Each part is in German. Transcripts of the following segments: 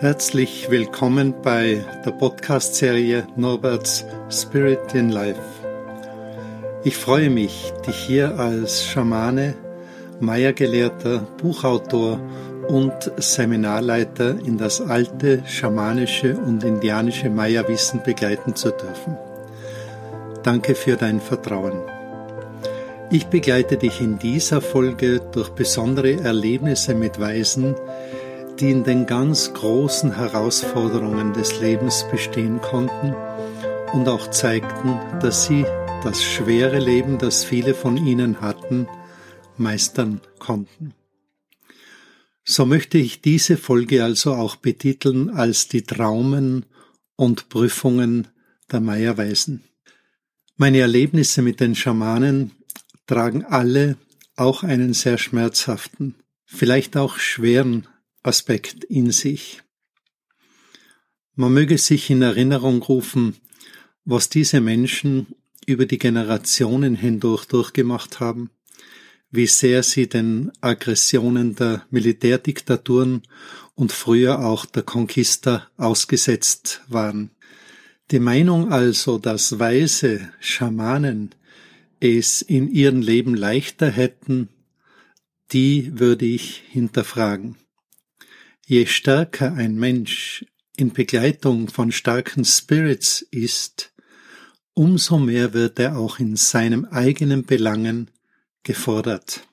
Herzlich willkommen bei der Podcast-Serie Norberts Spirit in Life. Ich freue mich, dich hier als Schamane, Maya-Gelehrter, Buchautor und Seminarleiter in das alte schamanische und indianische Maya-Wissen begleiten zu dürfen. Danke für dein Vertrauen. Ich begleite dich in dieser Folge durch besondere Erlebnisse mit Weisen, die in den ganz großen Herausforderungen des Lebens bestehen konnten und auch zeigten, dass sie das schwere Leben, das viele von ihnen hatten, meistern konnten. So möchte ich diese Folge also auch betiteln als die Traumen und Prüfungen der Meierweisen. Meine Erlebnisse mit den Schamanen tragen alle auch einen sehr schmerzhaften, vielleicht auch schweren Aspekt in sich. Man möge sich in Erinnerung rufen, was diese Menschen über die Generationen hindurch durchgemacht haben, wie sehr sie den Aggressionen der Militärdiktaturen und früher auch der Conquista ausgesetzt waren. Die Meinung also, dass weise Schamanen es in ihrem Leben leichter hätten, die würde ich hinterfragen. Je stärker ein Mensch in Begleitung von starken Spirits ist, umso mehr wird er auch in seinem eigenen Belangen gefordert.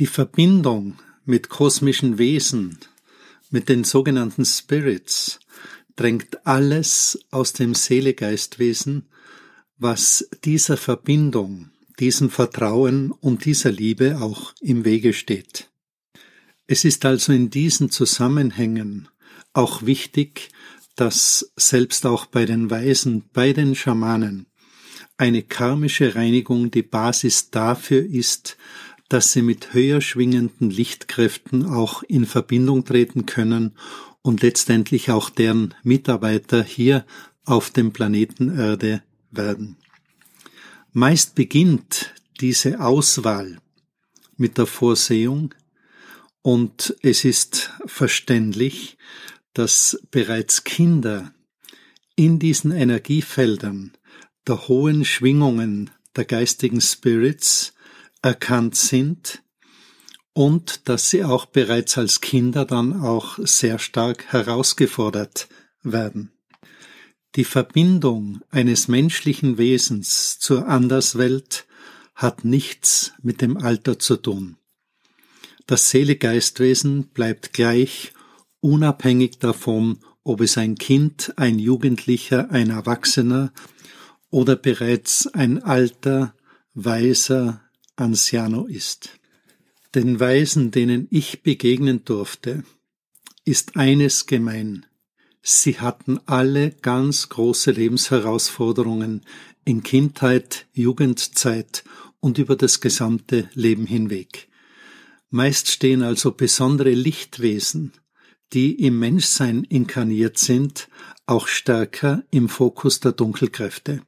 Die Verbindung mit kosmischen Wesen, mit den sogenannten Spirits, drängt alles aus dem Seelegeistwesen, was dieser Verbindung, diesem Vertrauen und dieser Liebe auch im Wege steht. Es ist also in diesen Zusammenhängen auch wichtig, dass selbst auch bei den Weisen, bei den Schamanen, eine karmische Reinigung die Basis dafür ist, dass sie mit höher schwingenden Lichtkräften auch in Verbindung treten können und letztendlich auch deren Mitarbeiter hier auf dem Planeten Erde werden. Meist beginnt diese Auswahl mit der Vorsehung, und es ist verständlich, dass bereits Kinder in diesen Energiefeldern der hohen Schwingungen der geistigen Spirits erkannt sind und dass sie auch bereits als Kinder dann auch sehr stark herausgefordert werden. Die Verbindung eines menschlichen Wesens zur Anderswelt hat nichts mit dem Alter zu tun. Das Seele-Geistwesen bleibt gleich, unabhängig davon, ob es ein Kind, ein Jugendlicher, ein Erwachsener oder bereits ein alter, weiser Anciano ist. Den Weisen, denen ich begegnen durfte, ist eines gemein. Sie hatten alle ganz große Lebensherausforderungen in Kindheit, Jugendzeit und über das gesamte Leben hinweg. Meist stehen also besondere Lichtwesen, die im Menschsein inkarniert sind, auch stärker im Fokus der Dunkelkräfte.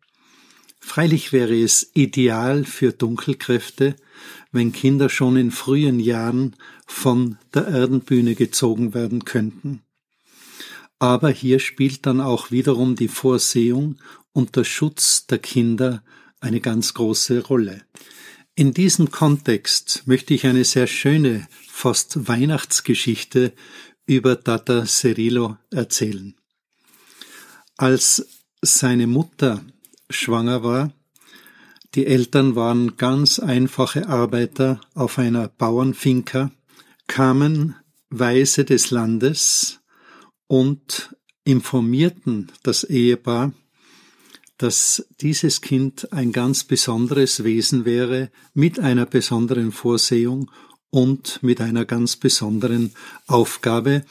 Freilich wäre es ideal für Dunkelkräfte, wenn Kinder schon in frühen Jahren von der Erdenbühne gezogen werden könnten. Aber hier spielt dann auch wiederum die Vorsehung und der Schutz der Kinder eine ganz große Rolle. In diesem Kontext möchte ich eine sehr schöne, fast Weihnachtsgeschichte über Tata Cerilo erzählen. Als seine Mutter schwanger war, die Eltern waren ganz einfache Arbeiter auf einer Bauernfinca, kamen Weise des Landes und informierten das Ehepaar, dass dieses Kind ein ganz besonderes Wesen wäre, mit einer besonderen Vorsehung und mit einer ganz besonderen Aufgabe,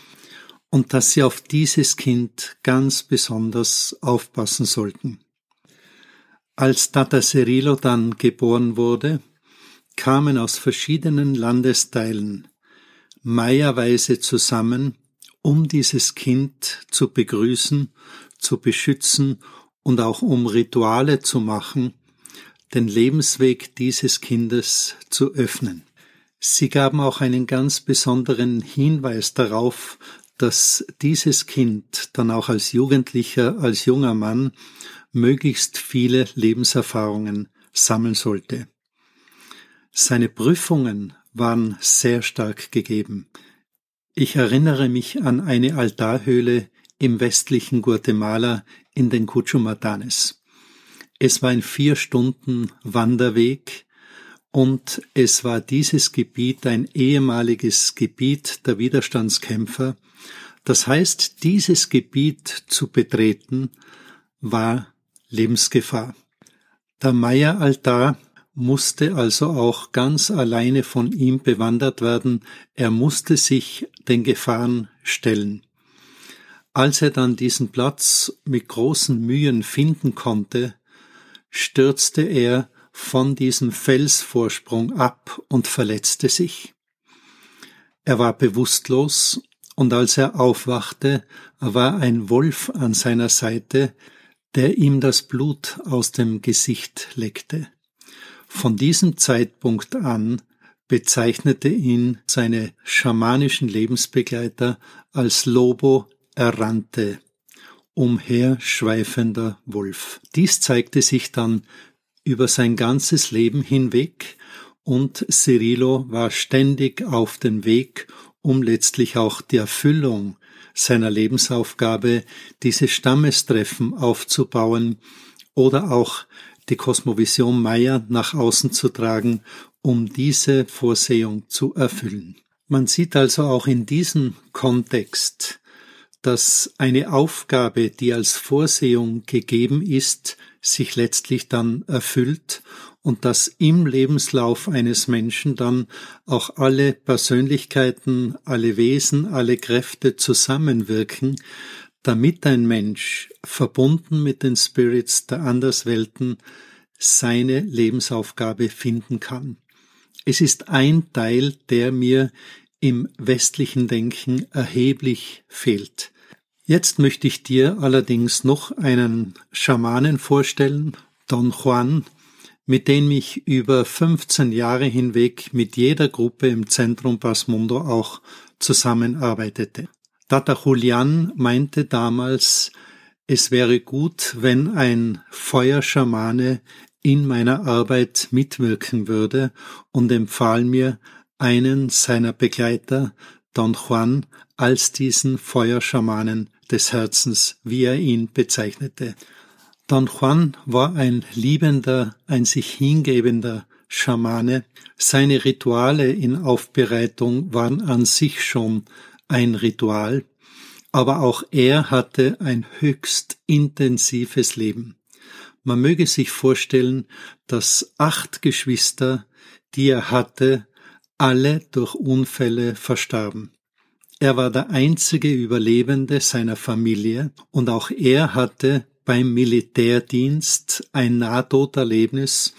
und dass sie auf dieses Kind ganz besonders aufpassen sollten. Als Tata Cerilo dann geboren wurde, kamen aus verschiedenen Landesteilen Meierweise zusammen, um dieses Kind zu begrüßen, zu beschützen und auch um Rituale zu machen, den Lebensweg dieses Kindes zu öffnen. Sie gaben auch einen ganz besonderen Hinweis darauf, dass dieses Kind dann auch als Jugendlicher, als junger Mann möglichst viele Lebenserfahrungen sammeln sollte. Seine Prüfungen waren sehr stark gegeben. Ich erinnere mich an eine Altarhöhle im westlichen Guatemala in den Cuchumatanes. Es war ein vier Stunden Wanderweg und es war dieses Gebiet ein ehemaliges Gebiet der Widerstandskämpfer. Das heißt, dieses Gebiet zu betreten war Lebensgefahr. Der Maya-Altar musste also auch ganz alleine von ihm bewandert werden, er musste sich den Gefahren stellen. Als er dann diesen Platz mit großen Mühen finden konnte, stürzte er von diesem Felsvorsprung ab und verletzte sich. Er war bewusstlos, und als er aufwachte, war ein Wolf an seiner Seite, der ihm das Blut aus dem Gesicht leckte. Von diesem Zeitpunkt an bezeichnete ihn seine schamanischen Lebensbegleiter als Lobo errannte, umherschweifender Wolf. Dies zeigte sich dann über sein ganzes Leben hinweg und Cirilo war ständig auf dem Weg, um letztlich auch die Erfüllung seiner Lebensaufgabe, diese Stammestreffen aufzubauen oder auch die Kosmovision Maya nach außen zu tragen, um diese Vorsehung zu erfüllen. Man sieht also auch in diesem Kontext, dass eine Aufgabe, die als Vorsehung gegeben ist, sich letztlich dann erfüllt und dass im Lebenslauf eines Menschen dann auch alle Persönlichkeiten, alle Wesen, alle Kräfte zusammenwirken, damit ein Mensch, verbunden mit den Spirits der Anderswelten, seine Lebensaufgabe finden kann. Es ist ein Teil, der mir im westlichen Denken erheblich fehlt. Jetzt möchte ich dir allerdings noch einen Schamanen vorstellen, Don Juan, mit dem ich über 15 Jahre hinweg mit jeder Gruppe im Zentrum Pasmundo auch zusammenarbeitete. Tata Julian meinte damals, es wäre gut, wenn ein Feuerschamane in meiner Arbeit mitwirken würde und empfahl mir einen seiner Begleiter, Don Juan, als diesen Feuerschamanen des Herzens, wie er ihn bezeichnete. Don Juan war ein liebender, ein sich hingebender Schamane. Seine Rituale in Aufbereitung waren an sich schon ein Ritual, aber auch er hatte ein höchst intensives Leben. Man möge sich vorstellen, dass acht Geschwister, die er hatte, alle durch Unfälle verstarben. Er war der einzige Überlebende seiner Familie und auch er hatte beim Militärdienst ein Nahtoderlebnis,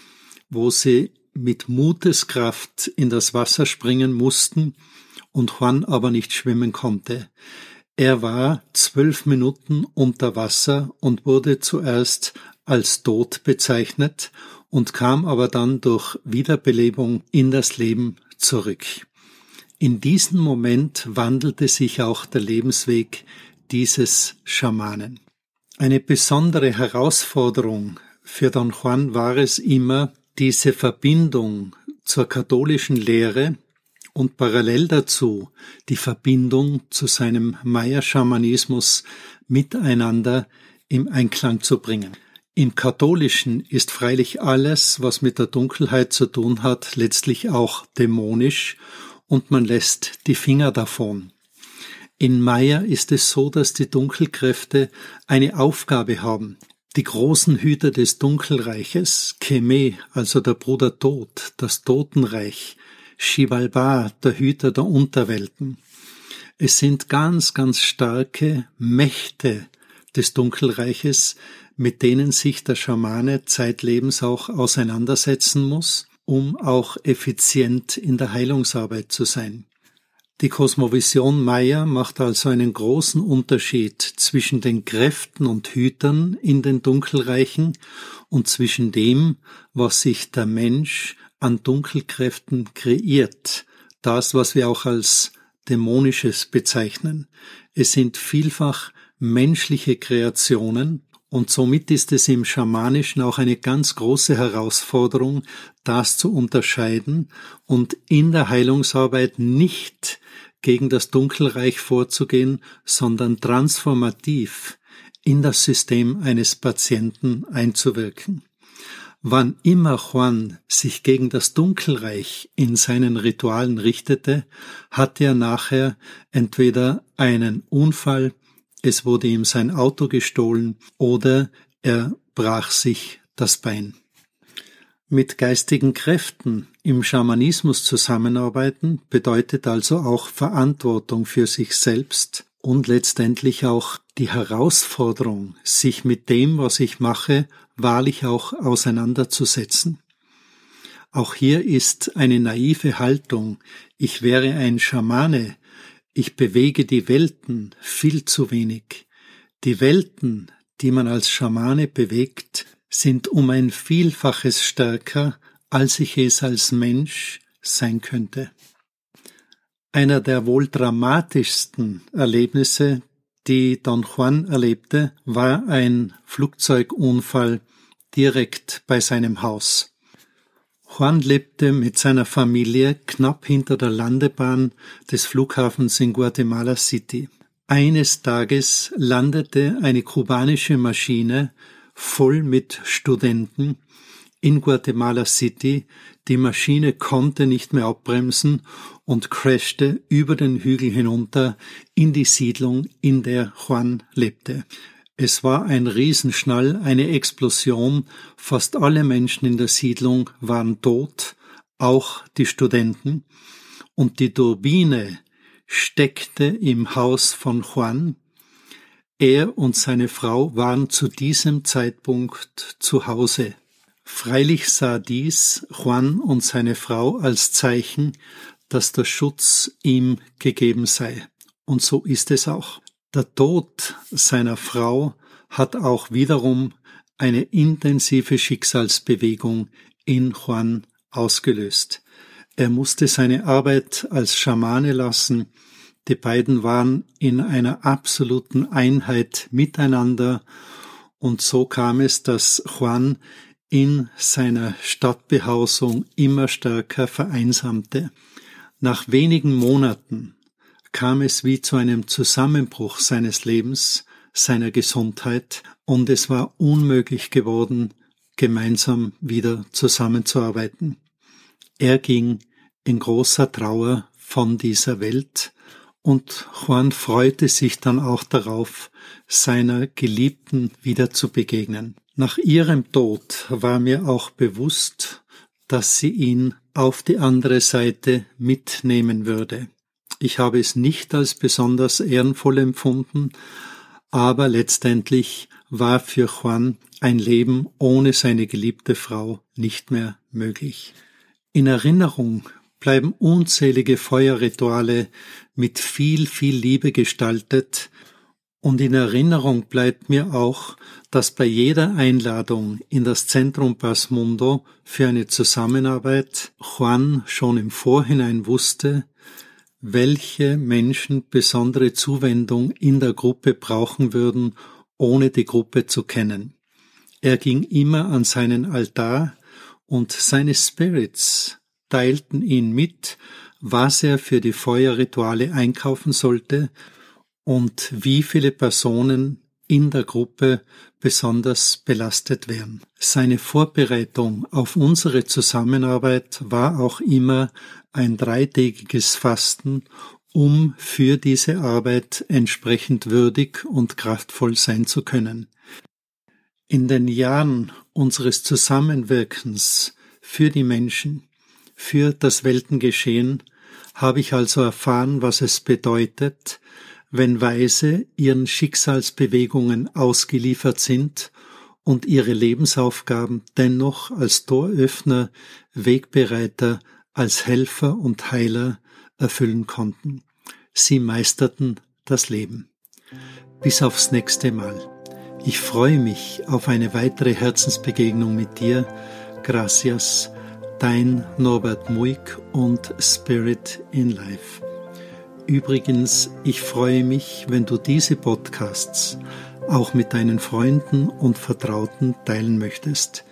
wo sie mit Muteskraft in das Wasser springen mussten und Juan aber nicht schwimmen konnte. Er war zwölf Minuten unter Wasser und wurde zuerst als tot bezeichnet und kam aber dann durch Wiederbelebung in das Leben zurück. In diesem Moment wandelte sich auch der Lebensweg dieses Schamanen. Eine besondere Herausforderung für Don Juan war es immer, diese Verbindung zur katholischen Lehre und parallel dazu die Verbindung zu seinem Maya-Schamanismus miteinander im Einklang zu bringen. Im Katholischen ist freilich alles, was mit der Dunkelheit zu tun hat, letztlich auch dämonisch und man lässt die Finger davon. In Maya ist es so, dass die Dunkelkräfte eine Aufgabe haben, die großen Hüter des Dunkelreiches, Keme, also der Bruder Tod, das Totenreich, Shivalba, der Hüter der Unterwelten. Es sind ganz, ganz starke Mächte des Dunkelreiches, mit denen sich der Schamane zeitlebens auch auseinandersetzen muss, um auch effizient in der Heilungsarbeit zu sein. Die Kosmovision Maya macht also einen großen Unterschied zwischen den Kräften und Hütern in den Dunkelreichen und zwischen dem, was sich der Mensch an Dunkelkräften kreiert, das, was wir auch als Dämonisches bezeichnen. Es sind vielfach menschliche Kreationen und somit ist es im Schamanischen auch eine ganz große Herausforderung, das zu unterscheiden und in der Heilungsarbeit nicht gegen das Dunkelreich vorzugehen, sondern transformativ in das System eines Patienten einzuwirken. Wann immer Juan sich gegen das Dunkelreich in seinen Ritualen richtete, hatte er nachher entweder einen Unfall, es wurde ihm sein Auto gestohlen oder er brach sich das Bein. Mit geistigen Kräften im Schamanismus zusammenarbeiten bedeutet also auch Verantwortung für sich selbst und letztendlich auch die Herausforderung, sich mit dem, was ich mache, wahrlich auch auseinanderzusetzen. Auch hier ist eine naive Haltung, ich wäre ein Schamane, ich bewege die Welten viel zu wenig. Die Welten, die man als Schamane bewegt, sind um ein Vielfaches stärker, als ich es als Mensch sein könnte. Einer der wohl dramatischsten Erlebnisse, die Don Juan erlebte, war ein Flugzeugunfall direkt bei seinem Haus. Juan lebte mit seiner Familie knapp hinter der Landebahn des Flughafens in Guatemala City. Eines Tages landete eine kubanische Maschine voll mit Studenten in Guatemala City. Die Maschine konnte nicht mehr abbremsen und crashte über den Hügel hinunter in die Siedlung, in der Juan lebte. Es war ein Riesenschnall, eine Explosion, fast alle Menschen in der Siedlung waren tot, auch die Studenten, und die Turbine steckte im Haus von Juan. Er und seine Frau waren zu diesem Zeitpunkt zu Hause. Freilich sah dies Juan und seine Frau als Zeichen, dass der Schutz ihm gegeben sei. Und so ist es auch. Der Tod seiner Frau hat auch wiederum eine intensive Schicksalsbewegung in Juan ausgelöst. Er musste seine Arbeit als Schamane lassen. Die beiden waren in einer absoluten Einheit miteinander und so kam es, dass Juan in seiner Stadtbehausung immer stärker vereinsamte. Nach wenigen Monaten kam es wie zu einem Zusammenbruch seines Lebens, seiner Gesundheit, und es war unmöglich geworden, gemeinsam wieder zusammenzuarbeiten. Er ging in großer Trauer von dieser Welt, und Juan freute sich dann auch darauf, seiner Geliebten wieder zu begegnen. Nach ihrem Tod war mir auch bewusst, dass sie ihn auf die andere Seite mitnehmen würde. Ich habe es nicht als besonders ehrenvoll empfunden, aber letztendlich war für Juan ein Leben ohne seine geliebte Frau nicht mehr möglich. In Erinnerung bleiben unzählige Feuerrituale mit viel, viel Liebe gestaltet, und in Erinnerung bleibt mir auch, dass bei jeder Einladung in das Zentrum Pasmundo für eine Zusammenarbeit Juan schon im Vorhinein wusste, welche Menschen besondere Zuwendung in der Gruppe brauchen würden, ohne die Gruppe zu kennen. Er ging immer an seinen Altar und seine Spirits teilten ihn mit, was er für die Feuerrituale einkaufen sollte und wie viele Personen in der Gruppe besonders belastet werden. Seine Vorbereitung auf unsere Zusammenarbeit war auch immer ein dreitägiges Fasten, um für diese Arbeit entsprechend würdig und kraftvoll sein zu können. In den Jahren unseres Zusammenwirkens für die Menschen, für das Weltengeschehen, habe ich also erfahren, was es bedeutet, wenn Weise ihren Schicksalsbewegungen ausgeliefert sind und ihre Lebensaufgaben dennoch als Toröffner, Wegbereiter, als Helfer und Heiler erfüllen konnten. Sie meisterten das Leben. Bis aufs nächste Mal. Ich freue mich auf eine weitere Herzensbegegnung mit dir. Gracias Dein Norbert Muick und Spirit in Life. Übrigens, ich freue mich, wenn du diese Podcasts auch mit deinen Freunden und Vertrauten teilen möchtest.